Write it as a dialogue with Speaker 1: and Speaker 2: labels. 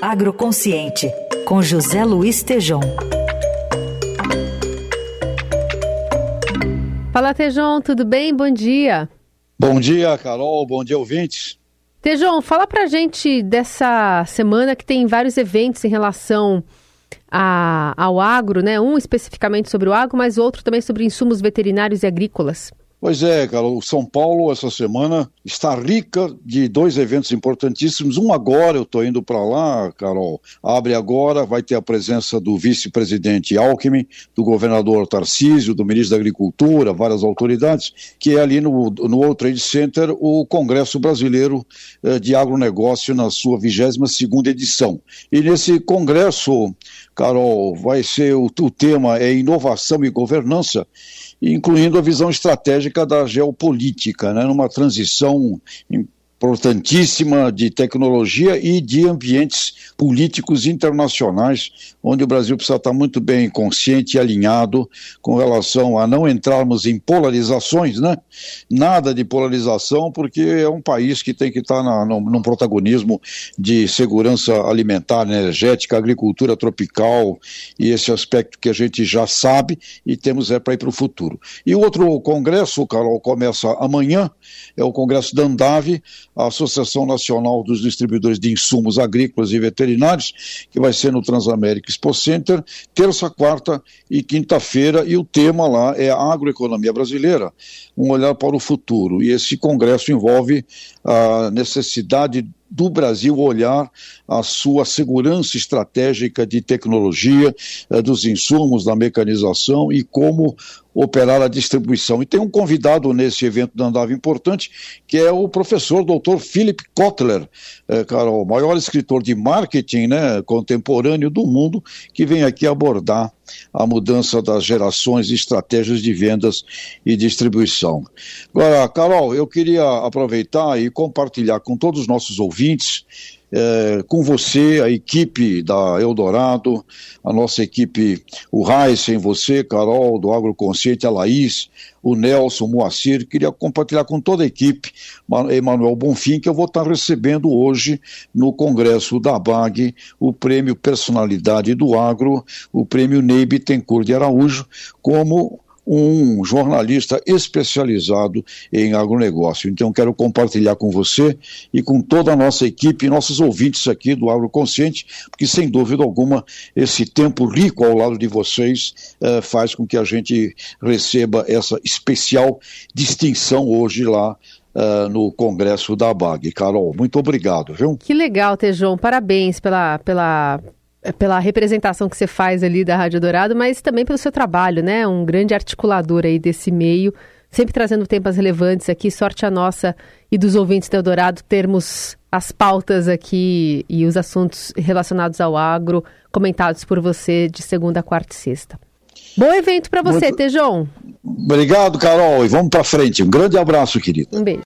Speaker 1: Agroconsciente, com José Luiz Tejom.
Speaker 2: Fala, Tejom, tudo bem? Bom dia.
Speaker 3: Bom dia, Carol. Bom dia, ouvintes.
Speaker 2: Tejom, fala pra gente dessa semana que tem vários eventos em relação a, ao agro, né? Um especificamente sobre o agro, mas outro também sobre insumos veterinários e agrícolas.
Speaker 3: Pois é, Carol, São Paulo essa semana está rica de dois eventos importantíssimos. Um agora, eu estou indo para lá, Carol. Abre agora, vai ter a presença do vice-presidente Alckmin, do governador Tarcísio, do ministro da Agricultura, várias autoridades, que é ali no, no World Trade Center o Congresso Brasileiro eh, de Agronegócio na sua 22 segunda edição. E nesse congresso, Carol, vai ser o, o tema é inovação e governança incluindo a visão estratégica da geopolítica, né, numa transição importantíssima de tecnologia e de ambientes políticos internacionais, onde o Brasil precisa estar muito bem consciente e alinhado com relação a não entrarmos em polarizações, né? Nada de polarização, porque é um país que tem que estar na, no, num protagonismo de segurança alimentar, energética, agricultura tropical e esse aspecto que a gente já sabe e temos é para ir para o futuro. E o outro congresso, Carol, começa amanhã, é o congresso da Andave, a Associação Nacional dos Distribuidores de Insumos Agrícolas e Veterinários, que vai ser no Transamérica Expo Center, terça, quarta e quinta-feira, e o tema lá é a agroeconomia brasileira, um olhar para o futuro. E esse congresso envolve a necessidade do Brasil olhar a sua segurança estratégica de tecnologia, eh, dos insumos, da mecanização e como operar a distribuição. E tem um convidado nesse evento da Andava importante, que é o professor doutor Philip Kotler, é, o maior escritor de marketing né, contemporâneo do mundo, que vem aqui abordar a mudança das gerações e estratégias de vendas e distribuição. Agora, Carol, eu queria aproveitar e compartilhar com todos os nossos ouvintes é, com você, a equipe da Eldorado, a nossa equipe, o Heisen, você, Carol, do Agroconsciente, a Laís, o Nelson, o Moacir, queria compartilhar com toda a equipe, Emanuel Bonfim, que eu vou estar recebendo hoje no Congresso da BAG o prêmio Personalidade do Agro, o prêmio Ney Bittencourt de Araújo, como um jornalista especializado em agronegócio. Então, quero compartilhar com você e com toda a nossa equipe, nossos ouvintes aqui do Agroconsciente, porque, sem dúvida alguma, esse tempo rico ao lado de vocês eh, faz com que a gente receba essa especial distinção hoje lá Uh, no Congresso da BAG. Carol, muito obrigado, viu?
Speaker 2: Que legal, Tejão. Parabéns pela, pela pela representação que você faz ali da Rádio Dourado, mas também pelo seu trabalho, né? Um grande articulador aí desse meio, sempre trazendo temas relevantes aqui. Sorte a nossa e dos ouvintes do Eldorado termos as pautas aqui e os assuntos relacionados ao agro comentados por você de segunda, quarta e sexta. Bom evento para você, Muito... Tejon.
Speaker 3: Obrigado, Carol, e vamos para frente. Um grande abraço, querido.
Speaker 2: Um beijo.